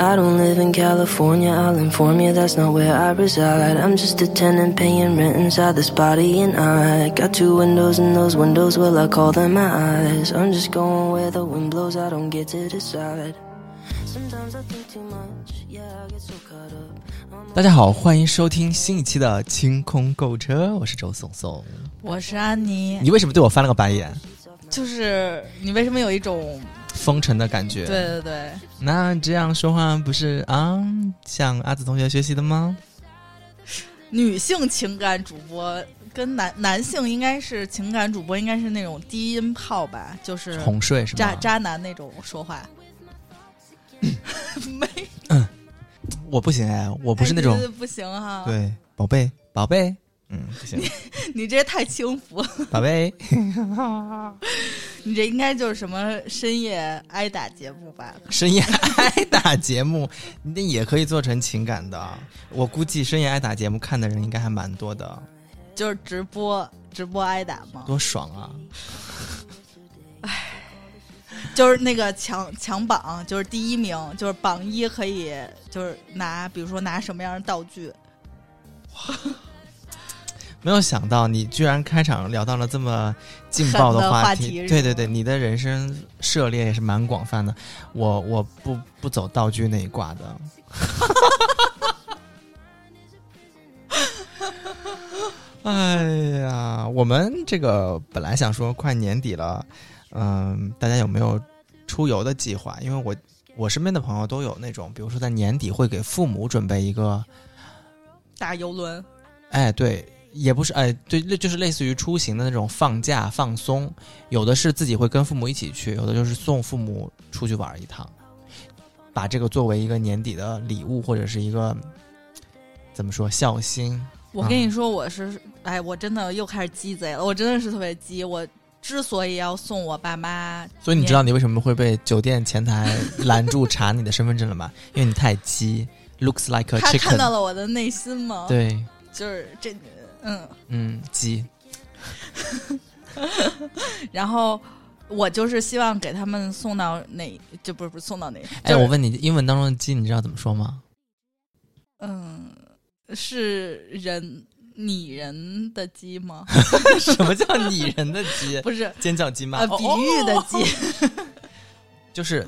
I don't live in California, I'll inform you that's not where I reside. I'm just a tenant paying rent inside this body, and I got two windows, and those windows, well, I call them my eyes. I'm just going where the wind blows, I don't get to decide. Sometimes I think too much, yeah, I get so caught up. 大家好，欢迎收听新一期的清空购物车，我是周颂颂。我是安妮，你为什么对我翻了个白眼？就是你为什么有一种风尘的感觉。对对对，那这样说话不是啊，向阿紫同学学习的吗？女性情感主播跟男男性应该是情感主播，应该是那种低音炮吧，就是哄睡？渣渣男那种说话。没，我不行哎，我不是那种不行哈。，对宝贝宝贝，嗯，不行，你 这太轻浮了，宝贝。你这应该就是什么深夜挨打节目吧？深夜挨打节目，那也可以做成情感的。我估计深夜挨打节目看的人应该还蛮多的，就是直播直播挨打吗？多爽啊！就是那个抢抢榜，就是第一名，就是榜一可以就是拿，比如说拿什么样的道具，没有想到你居然开场聊到了这么劲爆的话题，对对对，你的人生涉猎也是蛮广泛的。我我不不走道具那一挂的。哎呀，我们这个本来想说快年底了，嗯，大家有没有出游的计划？因为我我身边的朋友都有那种，比如说在年底会给父母准备一个大游轮。哎，对，也不是，哎，对，类就是类似于出行的那种放假放松，有的是自己会跟父母一起去，有的就是送父母出去玩一趟，把这个作为一个年底的礼物或者是一个怎么说孝心。我跟你说，我是，哎，我真的又开始鸡贼了，我真的是特别鸡。我之所以要送我爸妈，所以你知道你为什么会被酒店前台 拦住查你的身份证了吗？因为你太鸡，looks like a 他看到 chicken。了我的内心吗？，对，就是这，嗯，嗯，鸡。然后我就是希望给他们送到哪，就不是不是送到哪，哎，我问你，英文当中的鸡，你知道怎么说吗？嗯，是人拟人的鸡吗？什么叫拟人的鸡？不是，尖叫鸡吗？比喻的鸡，就是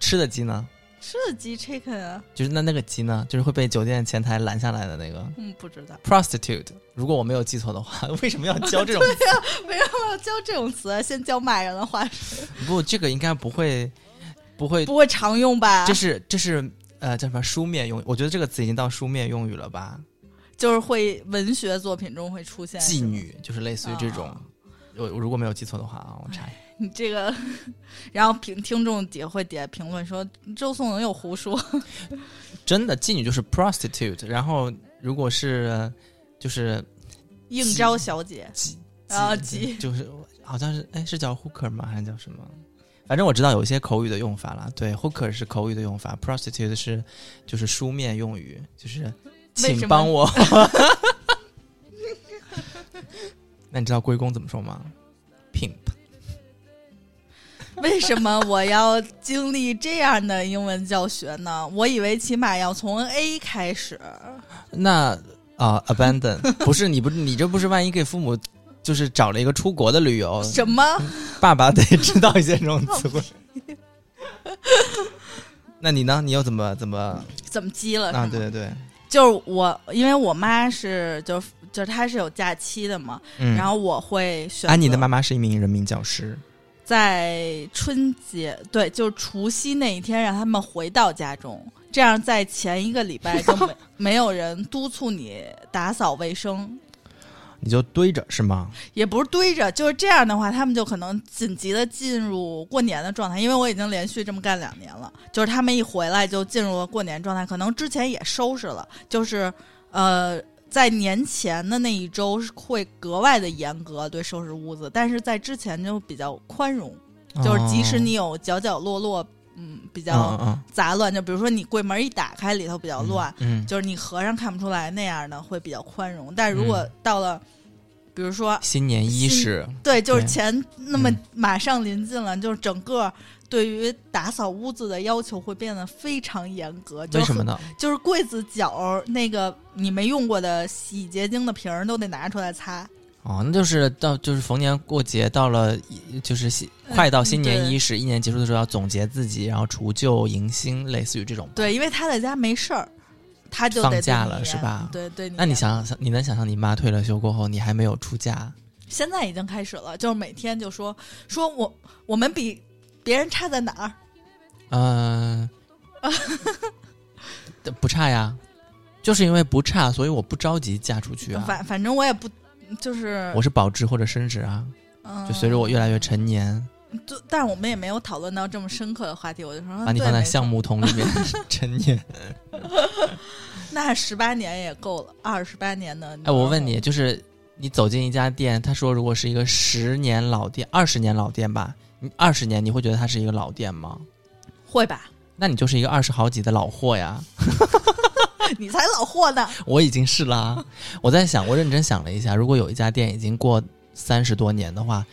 吃的鸡呢，吃的鸡 chicken 啊，就是那那个鸡呢，就是会被酒店前台拦下来的那个嗯，不知道 prostitute。如果我没有记错的话，为什么要教这种？对呀为什么要教这种词 啊？先教骂人的话，不，这个应该不会，不会，不会常用吧？这是这是呃叫什么书面用语？我觉得这个词已经到书面用语了吧？就是会文学作品中会出现妓，女就是类似于这种哦。我我如果没有记错的话啊，我查。你这个，然后评听众底下会底下评论说周颂能又胡说，真的妓女就是 prostitute，然后如果是就是应招小姐妓啊妓妓就是好像是哎是叫 hooker 吗？还是叫什么？反正我知道有一些口语的用法了。对，hooker 是口语的用法，prostitute 是就是书面用语，就是请帮我。那你知道龟公怎么说吗？pimp。为什么我要经历这样的英文教学呢？我以为起码要从 A 开始。那啊、a b a n d o n 不是你不你这不是万一给父母就是找了一个出国的旅游，什么？爸爸得知道一些这种词汇。那你呢？你又怎么怎么怎么激了？啊？对对对，就是我，因为我妈是就就是他是有假期的嘛，嗯。然后我会选择安妮的妈妈是一名人民教师，在春节对，就是除夕那一天让他们回到家中，这样在前一个礼拜就没 没有人督促你打扫卫生，你就堆着是吗？也不是堆着，就是这样的话，他们就可能紧急的进入过年的状态，因为我已经连续这么干两年了，就是他们一回来就进入了过年状态，可能之前也收拾了，就是呃。在年前的那一周是会格外的严格对收拾屋子，但是在之前就比较宽容，就是即使你有角角落落，嗯，比较杂乱，就比如说你柜门一打开，里头比较乱，嗯，就是你合上看不出来那样的会比较宽容。但如果到了比如说新年伊始，对，就是对。钱那么嗯。马上临近了，就是整个对于打扫屋子的要求会变得非常严格。就是？为什么呢？就是柜子角那个你没用过的洗洁精的瓶儿都得拿出来擦。哦，那就是到就是逢年过节到了，就是新快到新年伊始，一年结束的时候要总结自己，然后除旧迎新，类似于这种。对，因为他在家没事儿，他就放假了是吧对对，那你想想，你能想象你妈退了休过后，你还没有出嫁？现在已经开始了，就是每天就说说我我们比别人差在哪儿？嗯、不差呀，就是因为不差，所以我不着急嫁出去啊。反反正我也不就是我是保值或者升值啊，嗯就随着我越来越成年，就但是我们也没有讨论到这么深刻的话题，我就说把你放在橡木桶里面 成年。那十八年也够了，二十八年的。哎，我问你，，就是你走进一家店，他说如果是一个十年老店、二十年老店吧，你二十年你会觉得它是一个老店吗？会吧？那你就是一个二十好几的老货呀！你才老货呢。我已经是啦。我在想，我认真想了一下，如果有一家店已经过三十多年的话，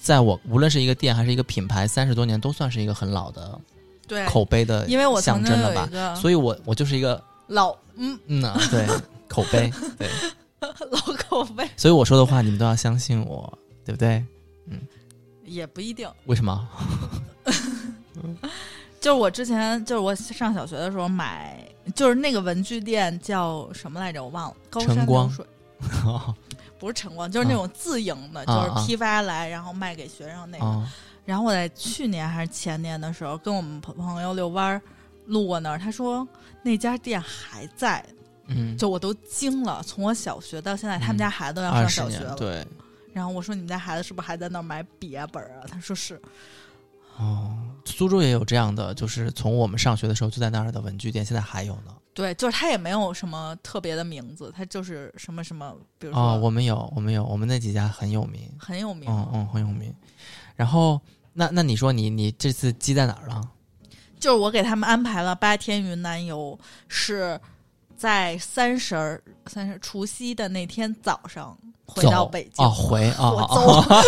在我无论是一个店还是一个品牌，三十多年都算是一个很老的对，口碑的因为我象征了吧？所以我我就是一个老嗯嗯呐、对口碑对，老口碑，所以我说的话你们都要相信我，对不对？也不一定。为什么？就是我之前就是我上小学的时候买，就是那个文具店叫什么来着？我忘了。高山流水 不是晨光，就是那种自营的，啊就是批发来然后卖给学生那个。哦，然后我在去年还是前年的时候，跟我们朋朋友遛弯儿路过那儿，他说那家店还在，嗯，就我都惊了。从我小学到现在，他们家孩子都要上小学了。对。然后我说：“你们家孩子是不是还在那儿买笔啊本儿啊？”他说是。哦，苏州也有这样的，就是从我们上学的时候就在那儿的文具店，现在还有呢。对，就是它也没有什么特别的名字，它就是什么什么，比如说、哦，我们有，我们有，我们那几家很有名，很有名，嗯嗯，很有名。然后，那那你说你你这次积在哪儿了？就是我给他们安排了八天云南游，是在三十儿三十除夕的那天早上回到北京。哦，回哦我哦哦，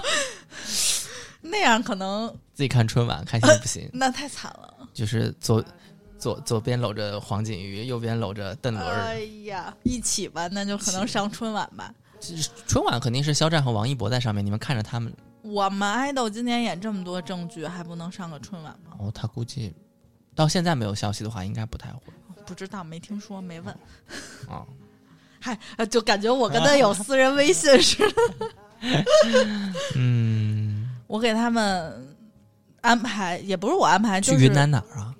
那样可能自己看春晚开心不行，那太惨了。就是左左左边搂着黄景瑜，右边搂着邓伦。哎呀，一起吧，那就可能上春晚吧。春晚肯定是肖战和王一博在上面，你们看着他们，我们爱豆今年演这么多正剧，还不能上个春晚吗？哦，他估计到现在没有消息的话，应该不太会不知道，没听说，没问。啊。嗨，呃就感觉我跟他有私人微信似的。嗯，我给他们安排，也不是我安排，就是去云南哪儿啊？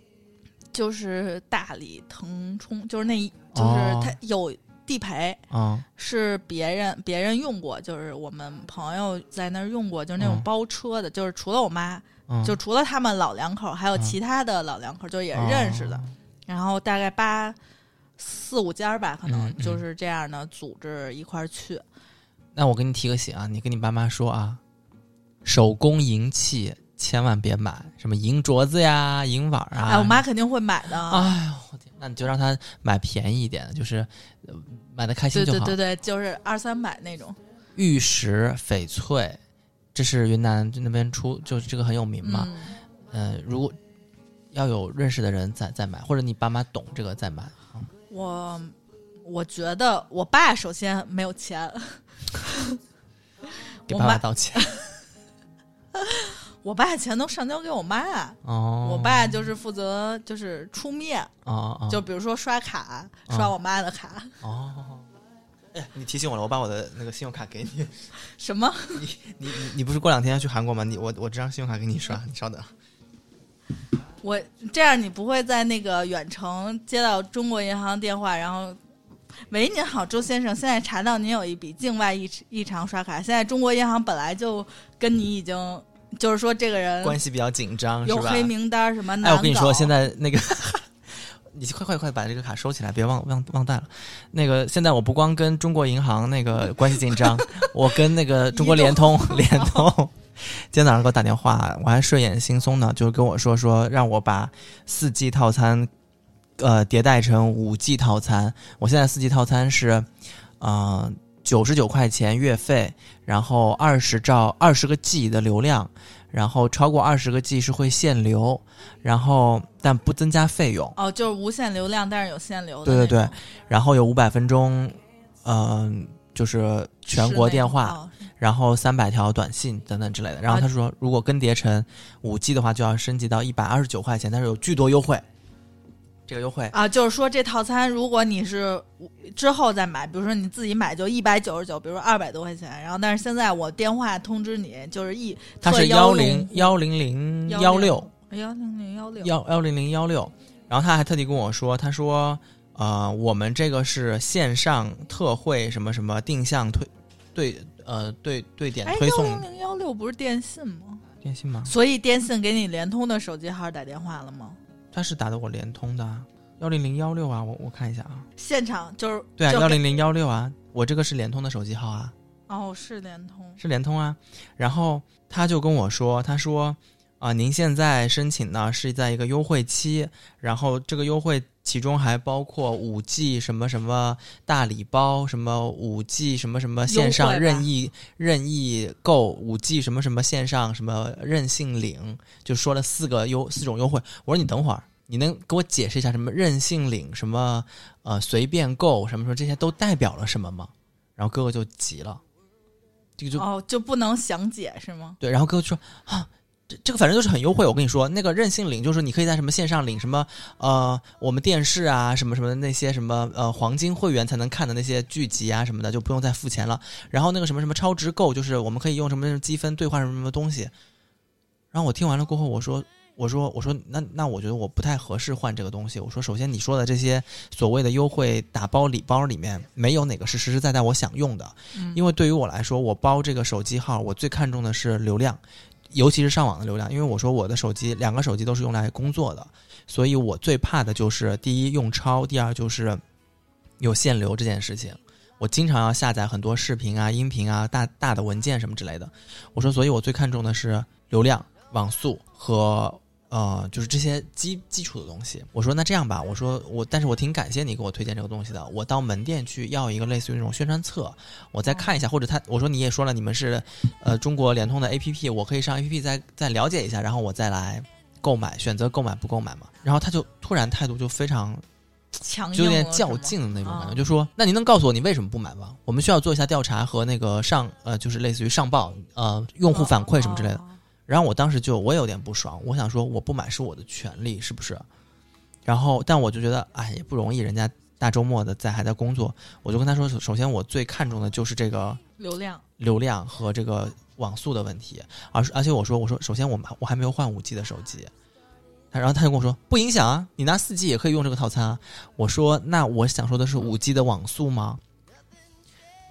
就是大理腾冲，就是那一就是哦他有地陪，啊、是别人别人用过，就是我们朋友在那儿用过，就是那种嗯包车的，就是除了我妈，嗯，就除了他们老两口，还有嗯其他的老两口，就也认识的。哦然后大概八四五家儿吧，可能就是这样的组织一块儿去。那我给你提个醒啊，你跟你爸妈说啊，手工银器千万别买，什么银镯子呀、银碗啊。哎，我妈肯定会买的。哎呦，我天，那你就让他买便宜一点的，就是呃买的开心就好。对对对对，就是二三百那种。玉石、翡翠，这是云南那边出，就是这个很有名嘛。嗯，呃，如果要有认识的人再再买，或者你爸妈懂这个再买。我我觉得我爸首先没有钱，给爸妈道歉。我爸钱都上交给我妈。哦，我爸就是负责就是出面，哦哦就比如说刷卡，哦刷我妈的卡。哦。哎，你提醒我了，我把我的那个信用卡给你。什么？你你你不是过两天要去韩国吗？你我我这张信用卡给你刷，你稍等。我这样你不会在那个远程接到中国银行电话，然后。喂，您好，周先生。现在查到您有一笔境外异异常刷卡，现在中国银行本来就跟你已经，就是说这个人关系比较紧张？有黑名单，什么我跟你说，现在那个，你快快快把这个卡收起来，别忘忘忘带了。那个现在我不光跟中国银行那个关系紧张，我跟那个中国联通联通，今天早上给我打电话，我还睡眼惺忪呢，就跟我说说让我把四 G 套餐呃迭代成五 G 套餐。我现在四 G 套餐是，呃，九十九块钱月费，然后二十兆二十个 G 的流量，然后超过二十个 G 是会限流，然后但不增加费用，哦，就是无限流量，但是有限流的对对对然后有五百分钟，嗯、就是全国电话，然后三百条短信等等之类的。然后他说，如果更迭成五 G 的话，就要升级到一百二十九块钱，但是有巨多优惠。这个优惠啊，就是说这套餐，如果你是之后再买，比如说你自己买就一百九十九，比如说二百多块钱，然后但是现在我电话通知你，就是一它是幺零户幺零零幺六幺零零幺六幺幺零零幺六，然后他还特地跟我说，他说，呃，我们这个是线上特惠什么什么定向推对呃对对点哎，推送幺零零幺六不是电信吗？电信吗？所以电信给你联通的手机号打电话了吗？他是打的我联通的幺零零幺六啊，我我看一下啊，现场就是对啊，幺零零幺六啊，我这个是联通的手机号啊。哦是联通是联通啊。然后他就跟我说，他说啊、您现在申请呢是在一个优惠期，然后这个优惠其中还包括五 G 什么什么大礼包，什么五 G 什么什么线上任意任意购，五 G 什么什么线上什么任性领，就说了四个优四种优惠。我说你等会儿。你能给我解释一下什么任性领什么呃随便购什么什么这些都代表了什么吗？然后哥哥就急了，这个就哦就不能详解是吗？对，然后哥哥就说啊，这这个反正就是很优惠。我跟你说，那个任性领就是你可以在什么线上领什么呃，我们电视啊什么什么的那些什么呃黄金会员才能看的那些剧集啊什么的，就不用再付钱了。然后那个什么什么超值购，就是我们可以用什么什么积分兑换什么什么东西。然后我听完了过后，我说。我说我说那那我觉得我不太合适换这个东西。我说首先你说的这些所谓的优惠打包礼包里面没有哪个是实实在在我想用的，嗯，因为对于我来说，我包这个手机号，我最看重的是流量，尤其是上网的流量。因为我说我的手机两个手机都是用来工作的，所以我最怕的就是第一用超，第二就是有限流这件事情。我经常要下载很多视频啊、音频啊、大大的文件什么之类的。我说，所以我最看重的是流量、网速和呃，就是这些基基础的东西。我说那这样吧，我说我，但是我挺感谢你给我推荐这个东西的。我到门店去要一个类似于那种宣传册，我再看一下，或者他我说你也说了，你们是呃中国联通的 APP，我可以上 APP 再再了解一下，然后我再来购买，选择购买不购买嘛。然后他就突然态度就非常强硬就有点较劲的那种感觉，啊就说那您能告诉我你为什么不买吗？我们需要做一下调查和那个上呃就是类似于上报呃用户反馈什么之类的。哦然后我当时就我也有点不爽，我想说我不买是我的权利，是不是？然后但我就觉得哎也不容易，人家大周末的在还在工作，我就跟他说，首首先我最看重的就是这个流量流量和这个网速的问题，而而且我说我说首先我们我还没有换五 G 的手机，他然后他就跟我说不影响啊，你拿四 G 也可以用这个套餐啊。我说那我想说的是五 G 的网速吗？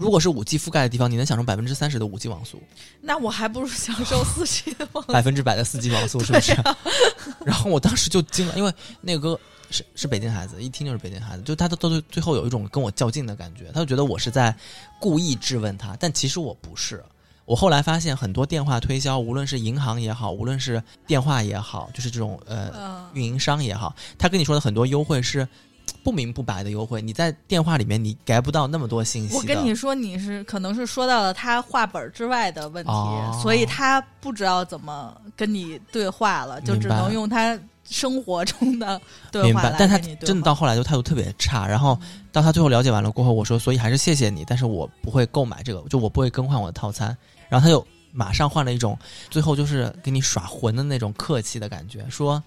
如果是五 G 覆盖的地方，你能享受百分之三十的五 G 网速，那我还不如享受四 G 的网速百分之百的四 G 网速，是不是？然后我当时就惊了，因为那个哥是是北京孩子，一听就是北京孩子，就他都都最后有一种跟我较劲的感觉，他就觉得我是在故意质问他，但其实我不是。我后来发现，很多电话推销，无论是银行也好，无论是电话也好，就是这种呃嗯运营商也好，他跟你说的很多优惠是不明不白的优惠，你在电话里面你 get 不到那么多信息。我跟你说，你是可能是说到了他话本之外的问题，哦所以他不知道怎么跟你对话了，就只能用他生活中的对话来，明白但他真的到后来就态度特别差，然后到他最后了解完了过后，我说，所以还是谢谢你，但是我不会购买这个，就我不会更换我的套餐。然后他就马上换了一种，最后就是给你耍混的那种客气的感觉，说，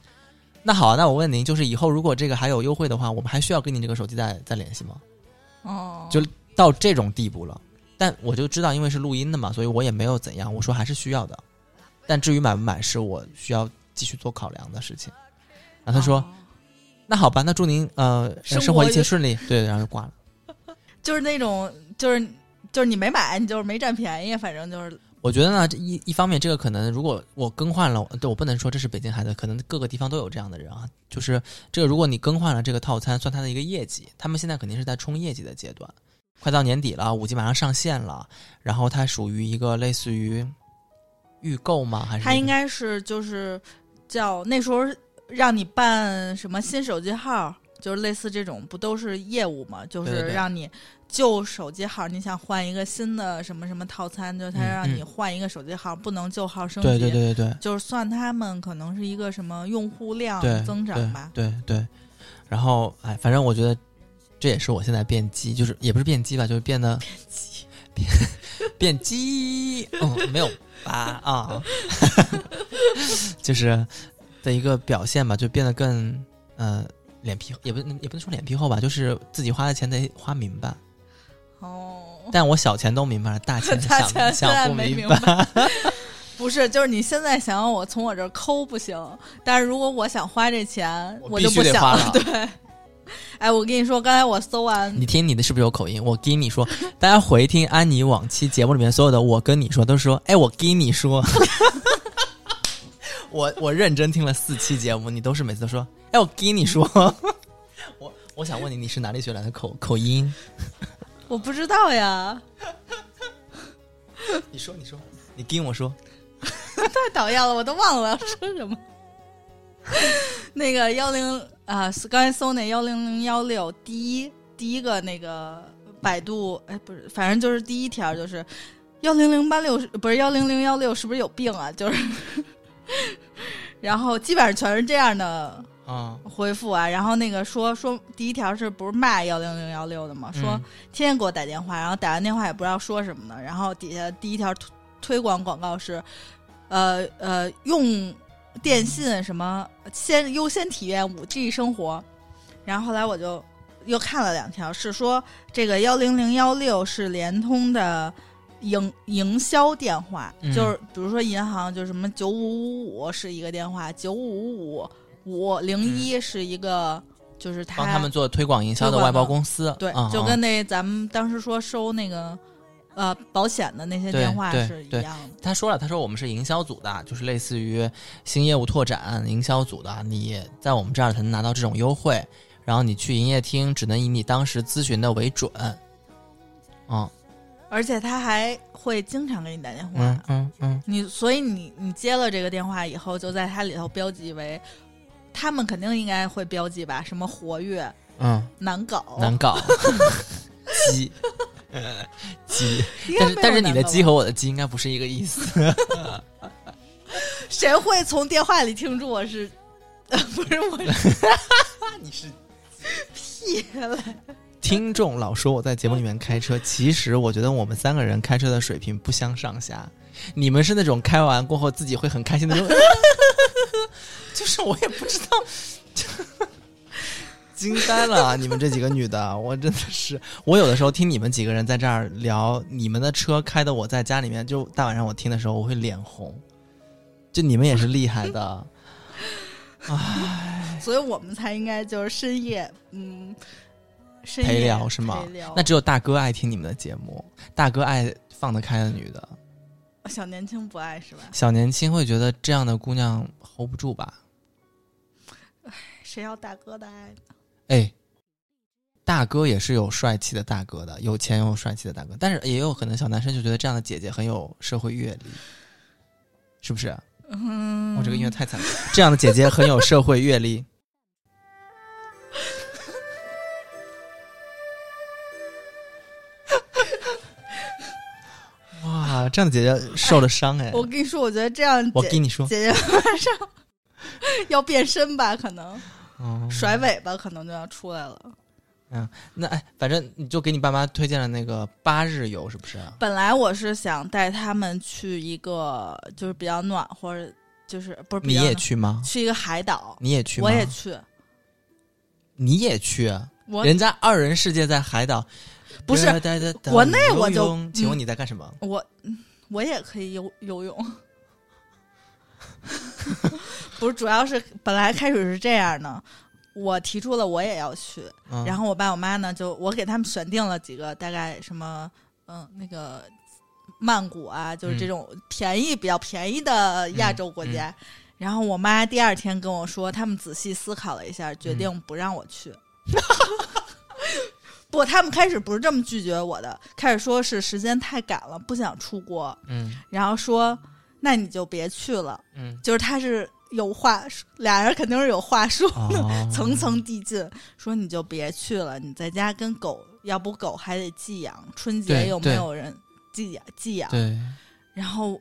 那好啊，那我问您，就是以后如果这个还有优惠的话，我们还需要跟你这个手机再再联系吗？哦，就到这种地步了。但我就知道，因为是录音的嘛，所以我也没有怎样。我说还是需要的，但至于买不买，是我需要继续做考量的事情。然后他说。哦那好吧，那祝您呃生活生活一切顺利。对，然后就挂了。就是那种就是就是你没买，你就是没占便宜，反正就是我觉得呢，这一一方面，这个可能如果我更换了，对我不能说这是北京孩子，可能各个地方都有这样的人啊。就是这个，如果你更换了这个套餐，算他的一个业绩，他们现在肯定是在冲业绩的阶段，快到年底了，五 G 马上上线了，然后它属于一个类似于预购吗？还是它应该是就是叫那时候让你办什么新手机号，就是类似这种，不都是业务嘛？就是让你旧手机号你想换一个新的什么什么套餐，就是他嗯让你嗯换一个手机号，不能旧号升级。对对对对对就是算他们可能是一个什么用户量对，增长吧。对对对。然后哎，反正我觉得这也是我现在变机，就是也不是变机吧，就是变得变 变机，嗯，没有吧啊，就是的一个表现吧，就变得更呃脸皮，也不也不能说脸皮厚吧，就是自己花的钱得花明白。哦，但我小钱都明白了，大钱 大想钱想不明白。不是，就是你现在想让我从我这儿抠不行，但是如果我想花这钱，我我就不想得花了对，哎，我跟你说，刚才我搜完，你听你的是不是有口音？我跟你说，大家回听安妮往期节目里面所有的，我跟你说都是说，哎，我跟你说，我我认真听了四期节目，你都是每次都说，哎，我跟你说，我我想问你，你是哪里学来的口口音？我不知道呀，你说，你说，你跟我说，太讨厌了，我都忘了我要 说什么。那个幺零啊，刚才搜那幺零零幺六，第一第一个那个百度，哎，不是，反正就是第一条就是幺零零八六，不是幺零零幺六，是不是有病啊？就是，然后基本上全是这样的啊、回复啊。然后那个说说第一条是不是骂幺零零幺六的嘛？说嗯天天给我打电话，然后打完电话也不知道说什么呢。然后底下第一条推推广广告是，呃呃，用电信什么先优先体验五 G 生活。然后后来我就又看了两条，是说这个幺零零幺六是联通的营营销电话，嗯就是比如说银行就是什么九五五五是一个电话，九五五五零一是一个，就是他帮他们做推广营销的外包公司，对，就跟那咱们当时说收那个呃保险的那些电话是一样的。他说了，他说我们是营销组的，就是类似于新业务拓展营销组的，你在我们这儿才能拿到这种优惠，然后你去营业厅只能以你当时咨询的为准。嗯而且他还会经常给你打电话，嗯嗯嗯，你所以你你接了这个电话以后，就在他里头标记为，他们肯定应该会标记吧，什么活跃、嗯，难搞，难搞，鸡，鸡，但是但是你的鸡和我的鸡应该不是一个意思。谁会从电话里听出我是？不是我是你是。屁了，听众老说我在节目里面开车，其实我觉得我们三个人开车的水平不相上下。你们是那种开完过后自己会很开心的那种，就是我也不知道，惊呆了啊！你们这几个女的，我真的是，我有的时候听你们几个人在这儿聊你们的车开的，我在家里面就大晚上我听的时候，我会脸红。就你们也是厉害的，所以我们才应该就是深夜，嗯，深夜陪聊是吗陪聊那只有大哥爱听你们的节目，大哥爱放得开的女的。小年轻不爱是吧？小年轻会觉得这样的姑娘 hold 不住吧？谁要大哥的爱呢？哎，大哥也是有帅气的大哥的，有钱有帅气的大哥，但是也有可能小男生就觉得这样的姐姐很有社会阅历，是不是？嗯，我、这个音乐太惨了，这样的姐姐很有社会阅历。哇，这样的姐姐受了伤哎！我跟你说，我觉得这样我跟你说，姐姐马上 要变身吧，可能嗯甩尾巴可能就要出来了。嗯那哎，反正你就给你爸妈推荐了那个八日游，是不是？本来我是想带他们去一个就是比较暖和，就是不是你也去吗？去一个海岛，你也去吗？我也去，你也去？人家二人世界在海岛，不是国内我就请问嗯你在干什么？我我也可以游游泳。不是，主要是本来开始是这样的，我提出了我也要去，嗯、然后我爸我妈呢，就我给他们选定了几个大概什么，嗯，那个曼谷啊，就是这嗯。种便宜、比较便宜的亚洲国家。然后我妈第二天跟我说，他们仔细思考了一下，决定不让我去。不，他们开始不是这么拒绝我的，开始说是时间太赶了，不想出国，嗯。然后说那你就别去了。嗯。就是他是有话，俩人肯定是有话说，哦 层层递进，说你就别去了，你在家跟狗，要不狗还得寄养，春节对有没有人寄养寄养？对，然后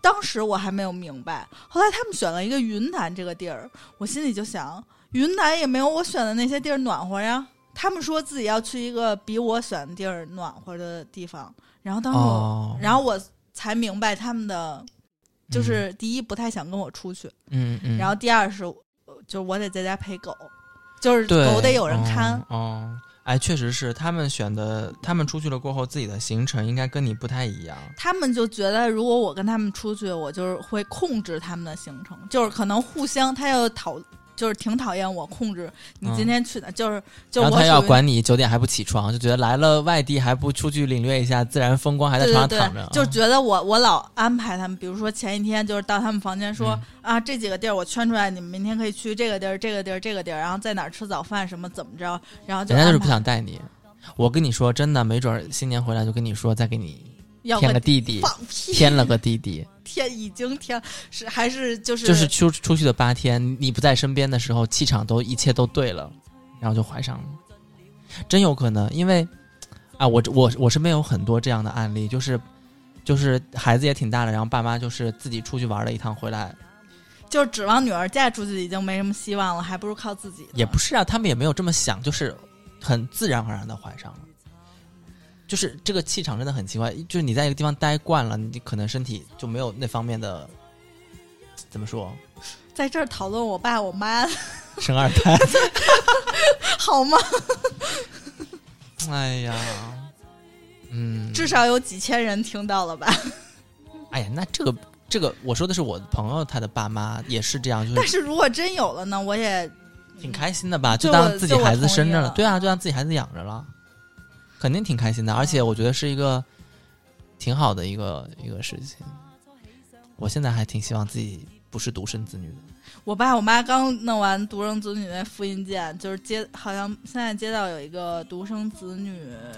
当时我还没有明白，后来他们选了一个云南这个地儿，我心里就想，云南也没有我选的那些地儿暖和呀。他们说自己要去一个比我选的地儿暖和的地方，然后当时我，哦，然后我才明白他们的，就是第一不太想跟我出去，嗯嗯，然后第二是，呃就是我得在家陪狗，就是狗得有人看。哦。哦哎，确实是他们选的，他们出去了过后，自己的行程应该跟你不太一样。他们就觉得，如果我跟他们出去，我就是会控制他们的行程，就是可能互相，他要讨，就是挺讨厌我控制你今天去哪，就是就然后他要管你九点还不起床，就觉得来了外地还不出去领略一下自然风光，还在床上躺着，对，就觉得我我老安排他们，比如说前一天就是到他们房间说、嗯。啊这几个地儿我圈出来，你们明天可以去这个地儿、这个地儿、这个地儿，然后在哪儿吃早饭什么怎么着，然后就人家就是不想带你。我跟你说，真的，没准儿新年回来就跟你说，再给你添要个个弟弟，放屁，添了个弟弟，天已经天是还是就是就是出出去的八天，你不在身边的时候，气场都一切都对了，然后就怀上了，真有可能。因为啊，我我我身边有很多这样的案例，就是就是孩子也挺大了，然后爸妈就是自己出去玩了一趟回来，就是指望女儿嫁出去已经没什么希望了，还不如靠自己。也不是啊，他们也没有这么想，就是很自然而然的怀上了。就是这个气场真的很奇怪，就是你在一个地方待惯了，你可能身体就没有那方面的怎么说在这儿讨论我爸我妈 生二胎。好吗？哎呀，嗯，至少有几千人听到了吧？哎呀，那这个这个，我说的是我朋友他的爸妈也是这样，就但是是如果真有了呢，我也挺开心的吧，就当自己孩子生着了，了对啊，就当自己孩子养着了，肯定挺开心的，而且我觉得是一个挺好的一个一个事情。我现在还挺希望自己不是独生子女的。我爸我妈刚弄完独生子女那复印件，就是接好像现在街道有一个独生子女，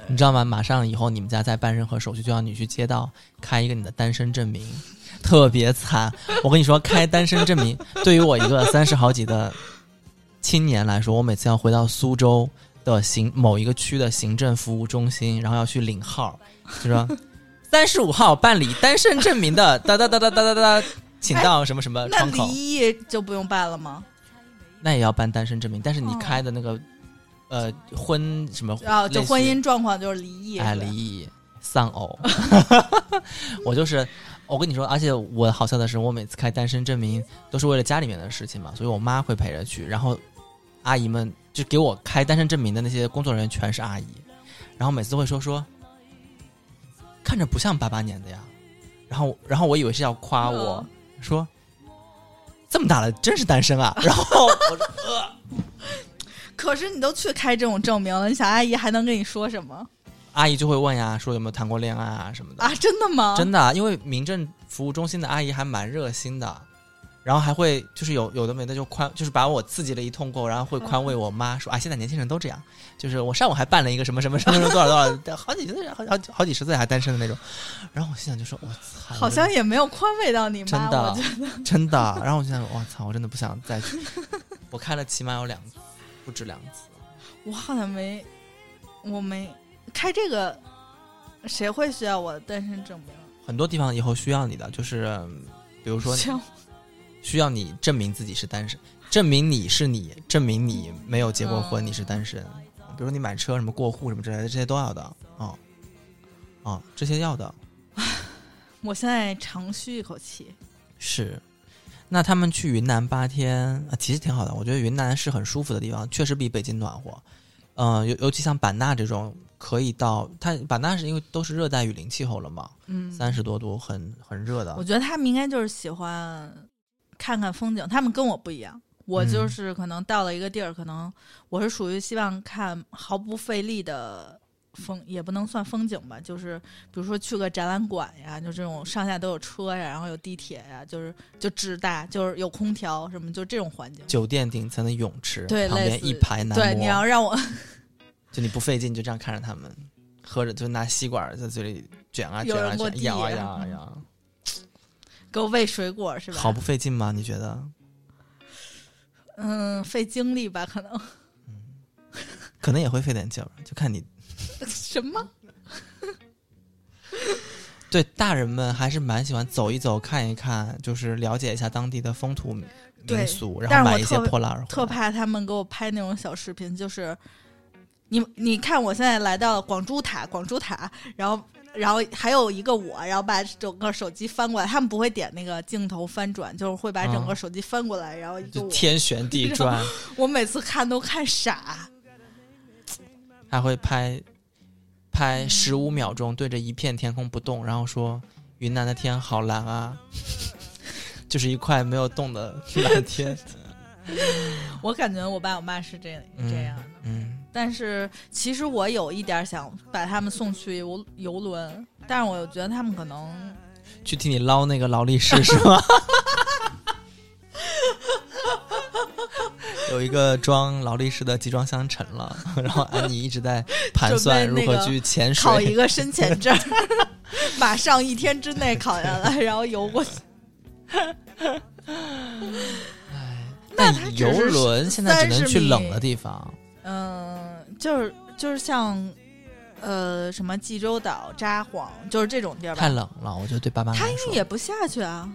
你知道吗？马上以后你们家再办任何手续，就要你去街道开一个你的单身证明，特别惨。我跟你说，开单身证明对于我一个三十好几的青年来说，我每次要回到苏州的行某一个区的行政服务中心，然后要去领号，就说 三十五号办理单身证明的，哒哒哒哒哒哒哒，请到什么什么窗口。离异就不用办了吗？那也要办单身证明，但是你哦开的那个、呃婚什么啊，就婚姻状况就是离异，哎，离异、丧偶，我就是，我跟你说，而且我好笑的是，我每次开单身证明都是为了家里面的事情嘛，所以我妈会陪着去，然后阿姨们就给我开单身证明的那些工作人员全是阿姨，然后每次都会说说，看着不像八八年的呀，然后然后我以为是要夸我、说。这么大了，真是单身啊！然后我说 可是你都去开这种证明了，你想阿姨还能跟你说什么阿姨就会问呀，说有没有谈过恋爱啊什么的啊？真的吗？真的啊，因为民政服务中心的阿姨还蛮热心的，然后还会就是有有的没的就宽，就是把我刺激了一通过，然后会宽慰我妈说啊，现在年轻人都这样，就是我上午还办了一个什么什么什么什么多少多少，好几岁好好好几十岁还单身的那种，然后我心想就说我操，好像也没有宽慰到你妈，真的。真的，然后我现在我操，我真的不想再去，我开了起码有两次，不止两次，我好像没，我没开这个，谁会需要我的单身证明？很多地方以后需要你的，就是嗯比如说像需要你证明自己是单身，证明你是你，证明你没有结过婚，嗯你是单身。比如你买车什么过户什么之类的，这些都要的啊啊，这些要的 我现在长吁一口气。是。那他们去云南八天啊，其实挺好的。我觉得云南是很舒服的地方，确实比北京暖和。嗯、尤尤其像版纳这种，可以到它版纳是因为都是热带雨林气候了嘛，嗯，三十多度，很很热的我。觉得他们应该就是喜欢看看风景，他们跟我不一样。我嗯就是可能到了一个地儿，可能我是属于希望看毫不费力的风，也不能算风景吧，就是比如说去个展览馆呀，就这种上下都有车呀，然后有地铁呀，就是就直达，就是有空调什么，就这种环境。酒店顶层的泳池，对旁边一排男对，模你要让我 就你不费劲，就这样看着他们喝着，就拿吸管在嘴里卷啊卷啊卷，咬啊递咬啊咬，给我喂水果是吧？好不费劲吗？你觉得？嗯，费精力吧，可能可能也会费点劲儿，就看你。什么？对大人们还是蛮喜欢走一走、看一看，就是了解一下当地的风土民俗，然后买一些破烂儿。特怕他们给我拍那种小视频，就是你你看我现在来到了广珠塔，广珠塔，然后然后还有一个我，然后把整个手机翻过来，他们不会点那个镜头翻转，就是会把整个嗯手机翻过来，然后就，天旋地转，我每次看都看傻。还会拍拍十五秒钟对着一片天空不动，然后说云南的天好蓝啊，就是一块没有动的蓝天。我感觉我爸我妈是这嗯这样的。嗯，但是其实我有一点想把他们送去游游轮，但是我又觉得他们可能 去替你捞那个劳力士是吗？有一个装劳力士的集装箱沉了，然后安妮一直在盘算如何去潜水。考一个深潜证，马上一天之内考下来，然后游过去。但游轮现在只能去冷的地方，嗯，就是就是像呃什么济州岛、札幌，就是这种地儿吧。太冷了，我觉得对爸妈他应该。也不下去啊，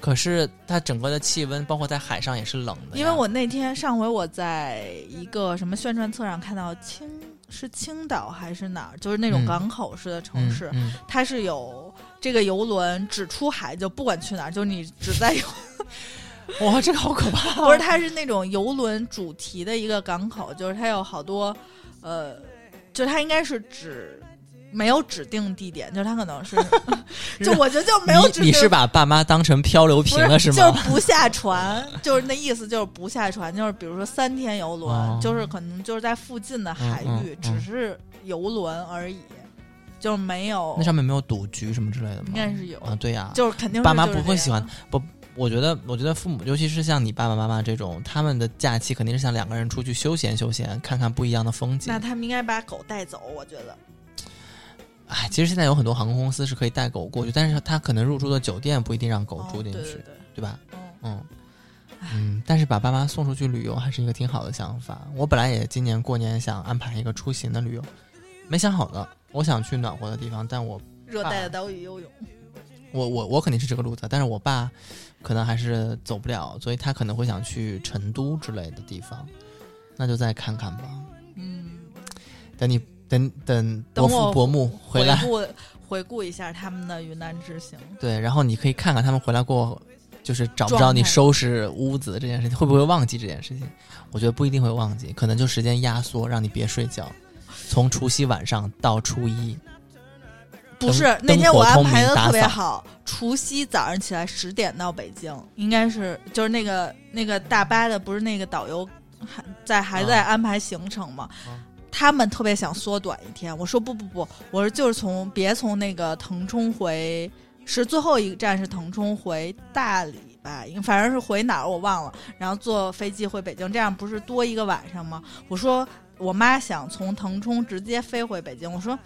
可是它整个的气温，包括在海上也是冷的。因为我那天上回我在一个什么宣传册上看到青是青岛还是哪儿，就是那种嗯港口式的城市，嗯嗯它是有这个游轮只出海，就不管去哪儿，就你只在游，哇，这个好可怕！不是它是那种游轮主题的一个港口，就是它有好多，呃，就它应该是指没有指定地点，就是它可能是，就我觉得就没有指定。你你是把爸妈当成漂流瓶了不是，吗？就是不下船，就是那意思，就是不下船，就是比如说三天游轮，哦就是可能就是在附近的海域，嗯嗯嗯只是游轮而已，就没有，那上面没有赌局什么之类的吗？应该是有，啊，对呀、就是肯定是爸妈不会喜欢不。我觉得，我觉得父母，尤其是像你爸爸妈妈这种，他们的假期肯定是想两个人出去休闲休闲，看看不一样的风景那。他们应该把狗带走，我觉得。哎，其实现在有很多航空公司是可以带狗过去，但是他可能入住的酒店不一定让狗哦住进去，对对对，对吧？嗯，嗯嗯，但是把爸妈送出去旅游还是一个挺好的想法。我本来也今年过年想安排一个出行的旅游，没想好的。我想去暖和的地方，但我热带的岛屿游泳，我我我肯定是这个路子，但是我爸可能还是走不了，所以他可能会想去成都之类的地方，那就再看看吧。嗯，等你等等伯父伯母回来，顾回顾一下他们的云南之行。对，然后你可以看看他们回来过后，就是找不着你收拾屋子这件事情，会不会忘记这件事情？我觉得不一定会忘记，可能就时间压缩，让你别睡觉，从除夕晚上到初一。不是那天我安排的特别好，除夕早上起来十点到北京，应该是就是那个那个大巴的，不是那个导游还在还在安排行程吗？啊他们特别想缩短一天，我说不不不，我说就是从别从那个腾冲回，是最后一个站是腾冲回大理吧，反正是回哪儿我忘了，然后坐飞机回北京，这样不是多一个晚上吗？我说我妈想从腾冲直接飞回北京，我说。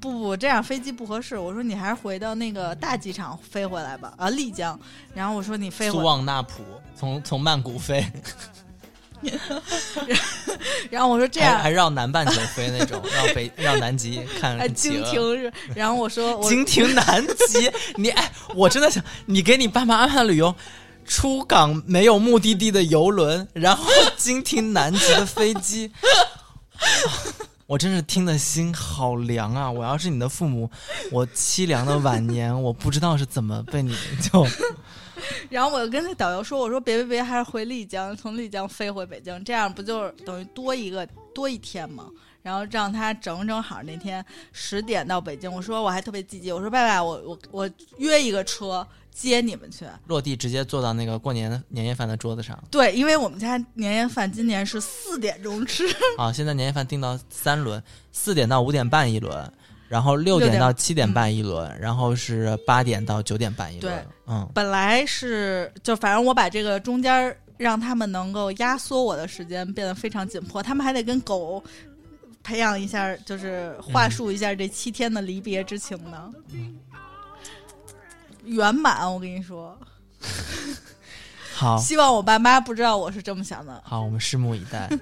不不，这样飞机不合适。我说你还是回到那个大机场飞回来吧，啊，丽江。然后我说你飞苏回，旺纳普从从曼谷飞，然后我说这还样，还绕南半球飞那种，绕北绕南极 看哎，企鹅。经停是，然后我说我经停南极，你哎，我真的想你给你爸妈安排旅游，出港没有目的地的游轮，然后经停南极的飞机，我真是听的心好凉啊！我要是你的父母，我凄凉的晚年，我不知道是怎么被你就 然后我就跟那导游说：“我说别别别，还是回丽江，从丽江飞回北京，这样不就等于多一个多一天吗？”然后让他整整好那天十点到北京。我说我还特别积极，我说爸爸，我我我约一个车接你们去。落地直接坐到那个过年年夜饭的桌子上对，因为我们家年夜饭今年是四点钟吃，啊！现在年夜饭定到三轮，四点到五点半一轮。然后六六点点到七点半一轮，然后是八点到九点半一轮。对，嗯，本来是就反正我把这个中间让他们能够压缩我的时间变得非常紧迫，他们还得跟狗培养一下，就是话术一下这七天的离别之情呢。圆满，我跟你说，好，希望我爸妈不知道我是这么想的。好，我们拭目以待。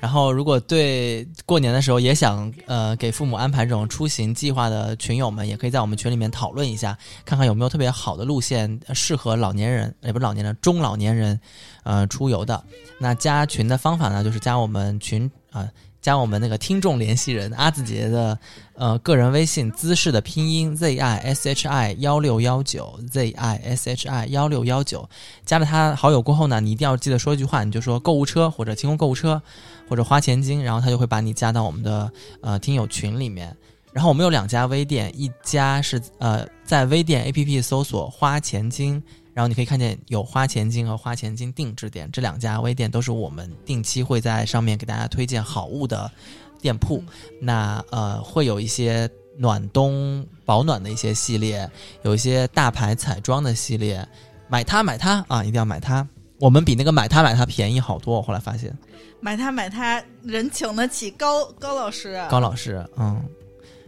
然后，如果对过年的时候也想呃给父母安排这种出行计划的群友们，也可以在我们群里面讨论一下，看看有没有特别好的路线呃适合老年人，也不是老年人，中老年人，呃出游的。那加群的方法呢，就是加我们群啊、加我们那个听众联系人阿子杰的呃个人微信姿势的拼音 z i s h i 幺六幺九 z i s h i 幺六幺九，加了他好友过后呢，你一定要记得说一句话，你就说购物车或者清空购物车或者花钱精，然后他就会把你加到我们的呃听友群里面。然后我们有两家微店，一家是呃在微店 APP 搜索“花钱精”，然后你可以看见有花钱精和花钱精定制店，这两家微店都是我们定期会在上面给大家推荐好物的店铺。那呃会有一些暖冬保暖的一些系列，有一些大牌彩妆的系列，买它买它啊，一定要买它。我们比那个买它买它便宜好多，我后来发现。买它买它，人请得起高高老师啊。高老师，嗯，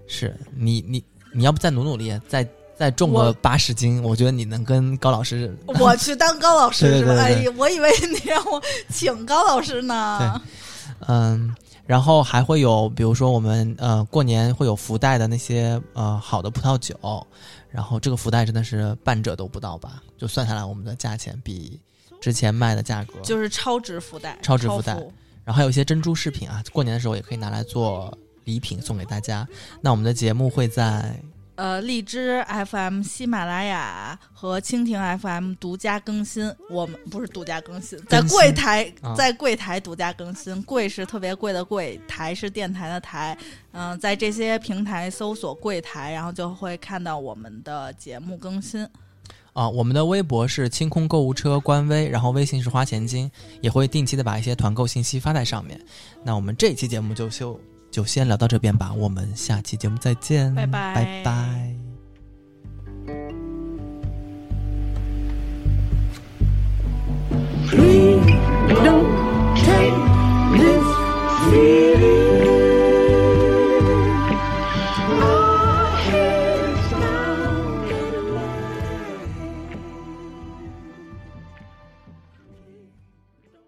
是你你你要不再努努力，再再重个我八十斤，我觉得你能跟高老师我去 当高老师我以为你让我请高老师呢。嗯，然后还会有，比如说我们呃过年会有福袋的那些呃好的葡萄酒，然后这个福袋真的是半折都不到吧？就算下来，我们的价钱比之前卖的价格，就是超值福袋，超值福袋然后还有一些珍珠饰品啊，过年的时候也可以拿来做礼品送给大家。那我们的节目会在呃，荔枝 FM、喜马拉雅和蜻蜓 FM 独家更新。我们不是独家更新，在柜台啊，在柜台独家更新。柜是特别贵的柜，台是电台的台。嗯、在这些平台搜索“柜台”，然后就会看到我们的节目更新。啊，我们的微博是清空购物车官微，然后微信是花钱精，也会定期的把一些团购信息发在上面。那我们这一期节目就就就先聊到这边吧我们下期节目再见拜拜拜拜 please don't take this feeling